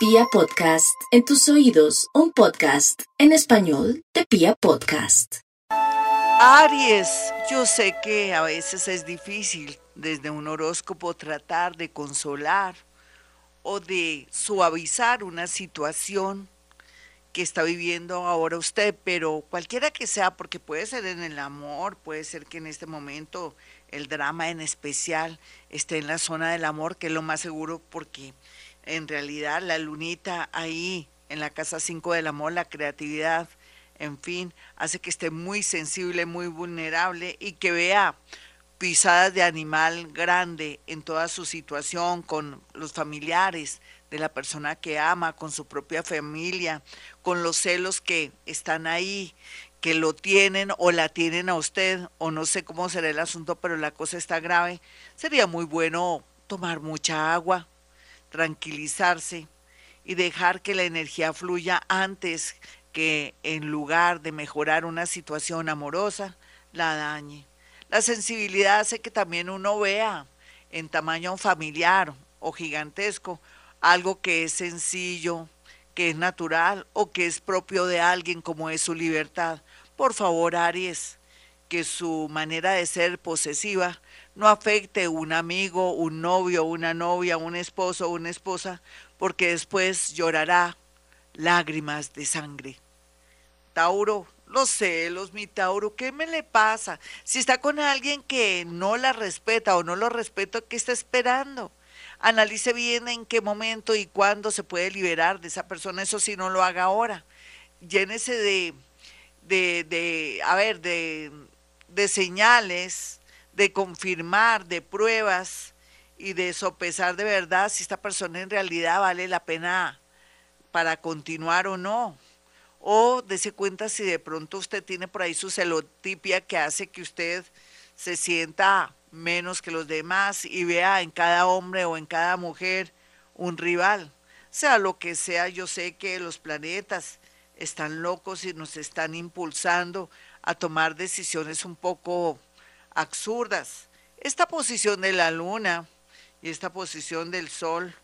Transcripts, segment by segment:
Pia Podcast, en tus oídos, un podcast en español de Pia Podcast. Aries, yo sé que a veces es difícil desde un horóscopo tratar de consolar o de suavizar una situación que está viviendo ahora usted, pero cualquiera que sea, porque puede ser en el amor, puede ser que en este momento el drama en especial esté en la zona del amor, que es lo más seguro porque en realidad la lunita ahí en la casa 5 del amor, la creatividad, en fin, hace que esté muy sensible, muy vulnerable y que vea pisadas de animal grande en toda su situación con los familiares de la persona que ama, con su propia familia, con los celos que están ahí, que lo tienen o la tienen a usted, o no sé cómo será el asunto, pero la cosa está grave, sería muy bueno tomar mucha agua, tranquilizarse y dejar que la energía fluya antes que en lugar de mejorar una situación amorosa, la dañe. La sensibilidad hace que también uno vea en tamaño familiar o gigantesco algo que es sencillo, que es natural o que es propio de alguien como es su libertad. Por favor, Aries, que su manera de ser posesiva no afecte un amigo, un novio, una novia, un esposo una esposa, porque después llorará lágrimas de sangre. Tauro, los celos, mi Tauro, ¿qué me le pasa? Si está con alguien que no la respeta o no lo respeta, ¿qué está esperando? Analice bien en qué momento y cuándo se puede liberar de esa persona, eso sí no lo haga ahora. Llénese de, de, de a ver, de, de señales, de confirmar, de pruebas y de sopesar de verdad si esta persona en realidad vale la pena para continuar o no. O dése cuenta si de pronto usted tiene por ahí su celotipia que hace que usted se sienta menos que los demás y vea en cada hombre o en cada mujer un rival. Sea lo que sea, yo sé que los planetas están locos y nos están impulsando a tomar decisiones un poco absurdas. Esta posición de la luna y esta posición del sol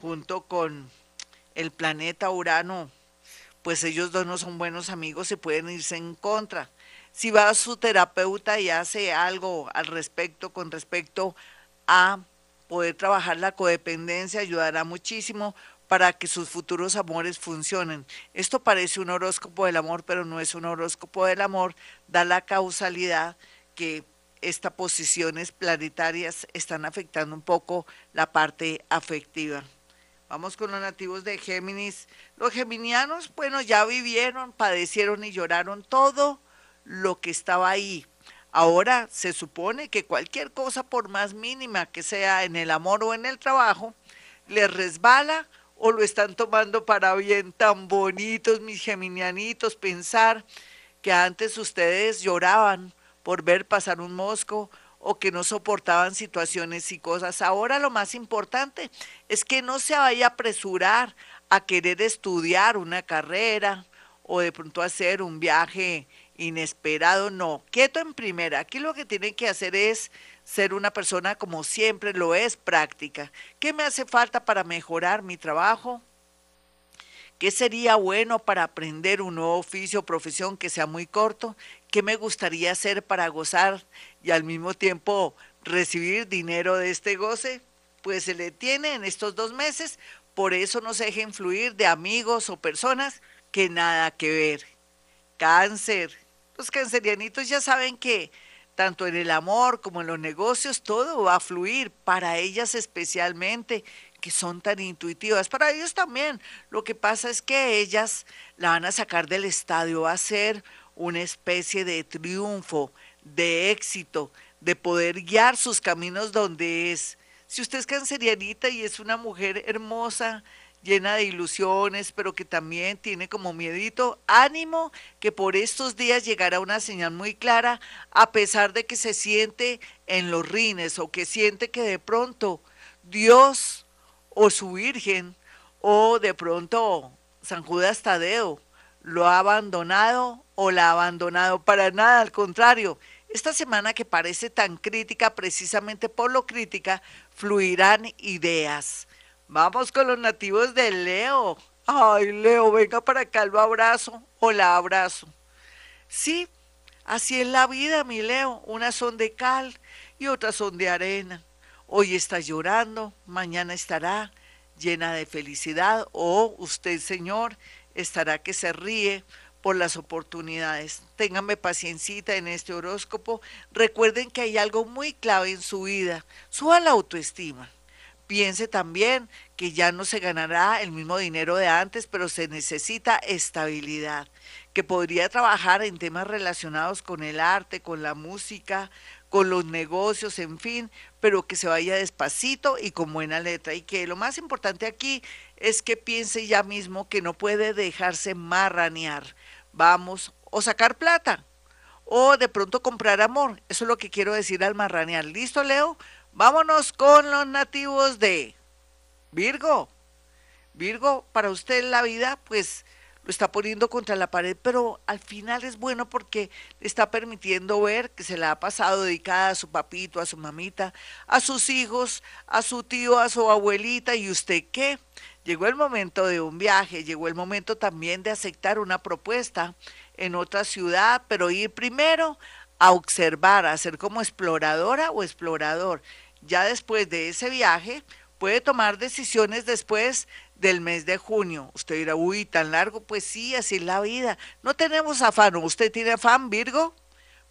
junto con el planeta Urano, pues ellos dos no son buenos amigos, se pueden irse en contra. Si va a su terapeuta y hace algo al respecto con respecto a poder trabajar la codependencia, ayudará muchísimo para que sus futuros amores funcionen. Esto parece un horóscopo del amor, pero no es un horóscopo del amor, da la causalidad que estas posiciones planetarias están afectando un poco la parte afectiva. Vamos con los nativos de Géminis. Los geminianos, bueno, ya vivieron, padecieron y lloraron todo lo que estaba ahí. Ahora se supone que cualquier cosa, por más mínima que sea en el amor o en el trabajo, les resbala o lo están tomando para bien. Tan bonitos mis geminianitos, pensar que antes ustedes lloraban por ver pasar un mosco o que no soportaban situaciones y cosas. Ahora lo más importante es que no se vaya a apresurar a querer estudiar una carrera o de pronto hacer un viaje inesperado, no, quieto en primera. Aquí lo que tiene que hacer es ser una persona como siempre lo es, práctica. ¿Qué me hace falta para mejorar mi trabajo? ¿Qué sería bueno para aprender un nuevo oficio o profesión que sea muy corto? ¿Qué me gustaría hacer para gozar y al mismo tiempo recibir dinero de este goce? Pues se le tiene en estos dos meses, por eso no se deje influir de amigos o personas que nada que ver. Cáncer. Los cancerianitos ya saben que tanto en el amor como en los negocios todo va a fluir, para ellas especialmente que son tan intuitivas, para ellos también. Lo que pasa es que ellas la van a sacar del estadio, va a ser una especie de triunfo, de éxito, de poder guiar sus caminos donde es. Si usted es cancerianita y es una mujer hermosa, llena de ilusiones, pero que también tiene como miedito, ánimo que por estos días llegará una señal muy clara, a pesar de que se siente en los rines o que siente que de pronto Dios o su Virgen o de pronto San Judas Tadeo lo ha abandonado o la ha abandonado. Para nada, al contrario. Esta semana que parece tan crítica, precisamente por lo crítica, fluirán ideas Vamos con los nativos de Leo. Ay, Leo, venga para acá, lo abrazo o la abrazo. Sí, así es la vida, mi Leo. Unas son de cal y otras son de arena. Hoy está llorando, mañana estará llena de felicidad o usted, Señor, estará que se ríe por las oportunidades. Ténganme paciencia en este horóscopo. Recuerden que hay algo muy clave en su vida. Suba la autoestima Piense también que ya no se ganará el mismo dinero de antes, pero se necesita estabilidad, que podría trabajar en temas relacionados con el arte, con la música, con los negocios, en fin, pero que se vaya despacito y con buena letra. Y que lo más importante aquí es que piense ya mismo que no puede dejarse marranear. Vamos, o sacar plata, o de pronto comprar amor. Eso es lo que quiero decir al marranear. ¿Listo, Leo? Vámonos con los nativos de Virgo. Virgo, para usted la vida, pues lo está poniendo contra la pared, pero al final es bueno porque le está permitiendo ver que se la ha pasado dedicada a su papito, a su mamita, a sus hijos, a su tío, a su abuelita, y usted qué. Llegó el momento de un viaje, llegó el momento también de aceptar una propuesta en otra ciudad, pero ir primero a observar, a ser como exploradora o explorador ya después de ese viaje puede tomar decisiones después del mes de junio. Usted dirá, uy, tan largo, pues sí, así es la vida. No tenemos afán. ¿Usted tiene afán, Virgo?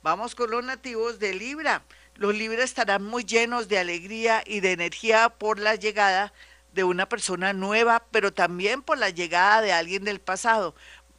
Vamos con los nativos de Libra. Los Libra estarán muy llenos de alegría y de energía por la llegada de una persona nueva, pero también por la llegada de alguien del pasado.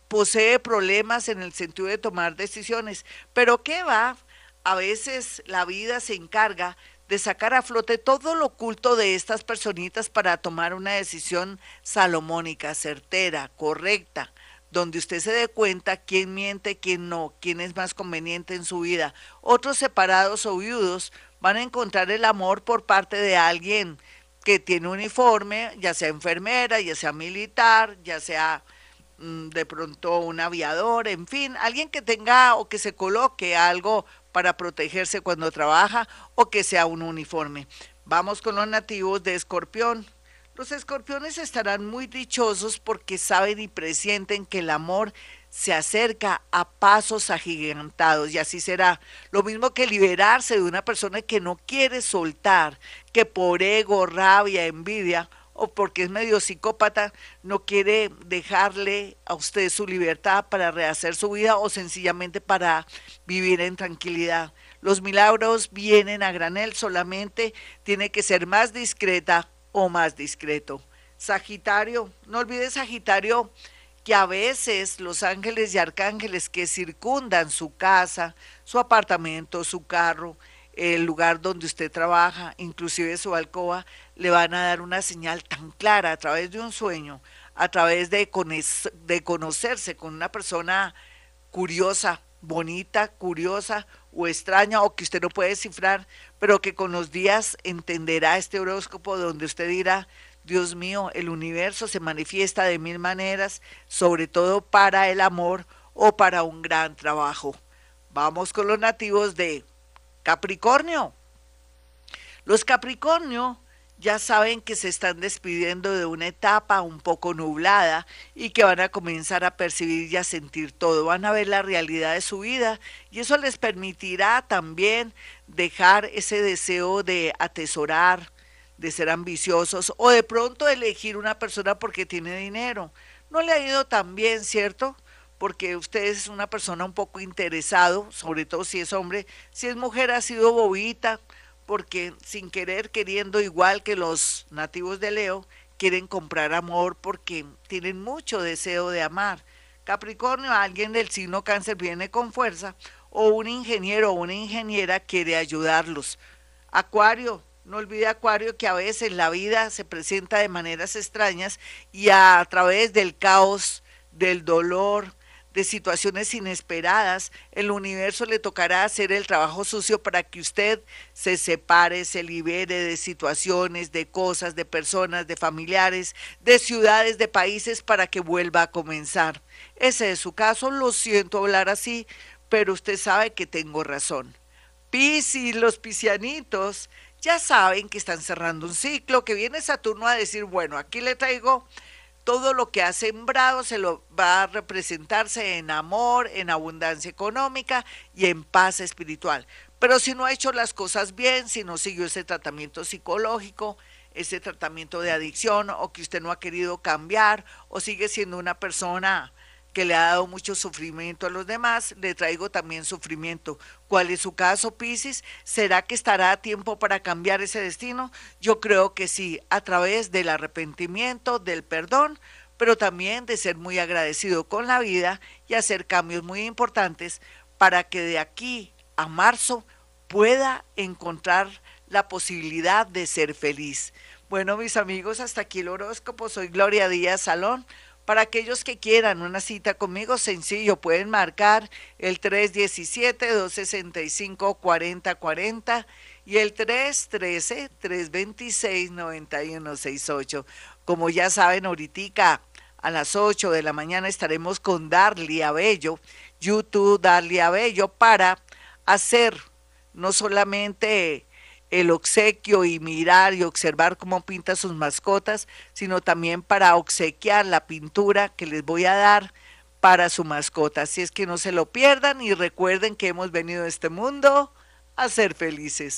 Posee problemas en el sentido de tomar decisiones, pero ¿qué va? A veces la vida se encarga de sacar a flote todo lo oculto de estas personitas para tomar una decisión salomónica, certera, correcta, donde usted se dé cuenta quién miente, quién no, quién es más conveniente en su vida. Otros separados o viudos van a encontrar el amor por parte de alguien que tiene uniforme, ya sea enfermera, ya sea militar, ya sea mm, de pronto un aviador, en fin, alguien que tenga o que se coloque algo para protegerse cuando trabaja o que sea un uniforme. Vamos con los nativos de Escorpión. Los escorpiones estarán muy dichosos porque saben y presienten que el amor se acerca a pasos agigantados y así será. Lo mismo que liberarse de una persona que no quiere soltar, que por ego, rabia, envidia o porque es medio psicópata, no quiere dejarle a usted su libertad para rehacer su vida o sencillamente para vivir en tranquilidad. Los milagros vienen a granel, solamente tiene que ser más discreta o más discreto. Sagitario, no olvides Sagitario que a veces los ángeles y arcángeles que circundan su casa, su apartamento, su carro, el lugar donde usted trabaja, inclusive su alcoba, le van a dar una señal tan clara a través de un sueño, a través de, de conocerse con una persona curiosa, bonita, curiosa o extraña o que usted no puede cifrar, pero que con los días entenderá este horóscopo donde usted dirá, Dios mío, el universo se manifiesta de mil maneras, sobre todo para el amor o para un gran trabajo. Vamos con los nativos de Capricornio. Los Capricornio ya saben que se están despidiendo de una etapa un poco nublada y que van a comenzar a percibir y a sentir todo, van a ver la realidad de su vida y eso les permitirá también dejar ese deseo de atesorar, de ser ambiciosos o de pronto elegir una persona porque tiene dinero. No le ha ido tan bien, ¿cierto? Porque usted es una persona un poco interesado, sobre todo si es hombre, si es mujer ha sido bobita, porque sin querer, queriendo igual que los nativos de Leo, quieren comprar amor porque tienen mucho deseo de amar. Capricornio, alguien del signo cáncer viene con fuerza, o un ingeniero o una ingeniera quiere ayudarlos. Acuario, no olvide Acuario que a veces la vida se presenta de maneras extrañas y a través del caos, del dolor, de situaciones inesperadas, el universo le tocará hacer el trabajo sucio para que usted se separe, se libere de situaciones, de cosas, de personas, de familiares, de ciudades, de países, para que vuelva a comenzar. Ese es su caso, lo siento hablar así, pero usted sabe que tengo razón. Piscis, los piscianitos ya saben que están cerrando un ciclo, que viene Saturno a decir, bueno, aquí le traigo todo lo que ha sembrado, se lo va a representarse en amor, en abundancia económica y en paz espiritual. Pero si no ha hecho las cosas bien, si no siguió ese tratamiento psicológico, ese tratamiento de adicción, o que usted no ha querido cambiar, o sigue siendo una persona que le ha dado mucho sufrimiento a los demás, le traigo también sufrimiento. ¿Cuál es su caso, Piscis? ¿Será que estará a tiempo para cambiar ese destino? Yo creo que sí, a través del arrepentimiento, del perdón, pero también de ser muy agradecido con la vida y hacer cambios muy importantes para que de aquí a marzo pueda encontrar la posibilidad de ser feliz. Bueno, mis amigos, hasta aquí el horóscopo. Soy Gloria Díaz Salón. Para aquellos que quieran una cita conmigo, sencillo, pueden marcar el 317-265-4040 y el 313-326-9168. Como ya saben, ahorita a las 8 de la mañana estaremos con Darly Abello, YouTube Darly Abello, para hacer no solamente el obsequio y mirar y observar cómo pinta sus mascotas, sino también para obsequiar la pintura que les voy a dar para su mascota. Así es que no se lo pierdan y recuerden que hemos venido a este mundo a ser felices.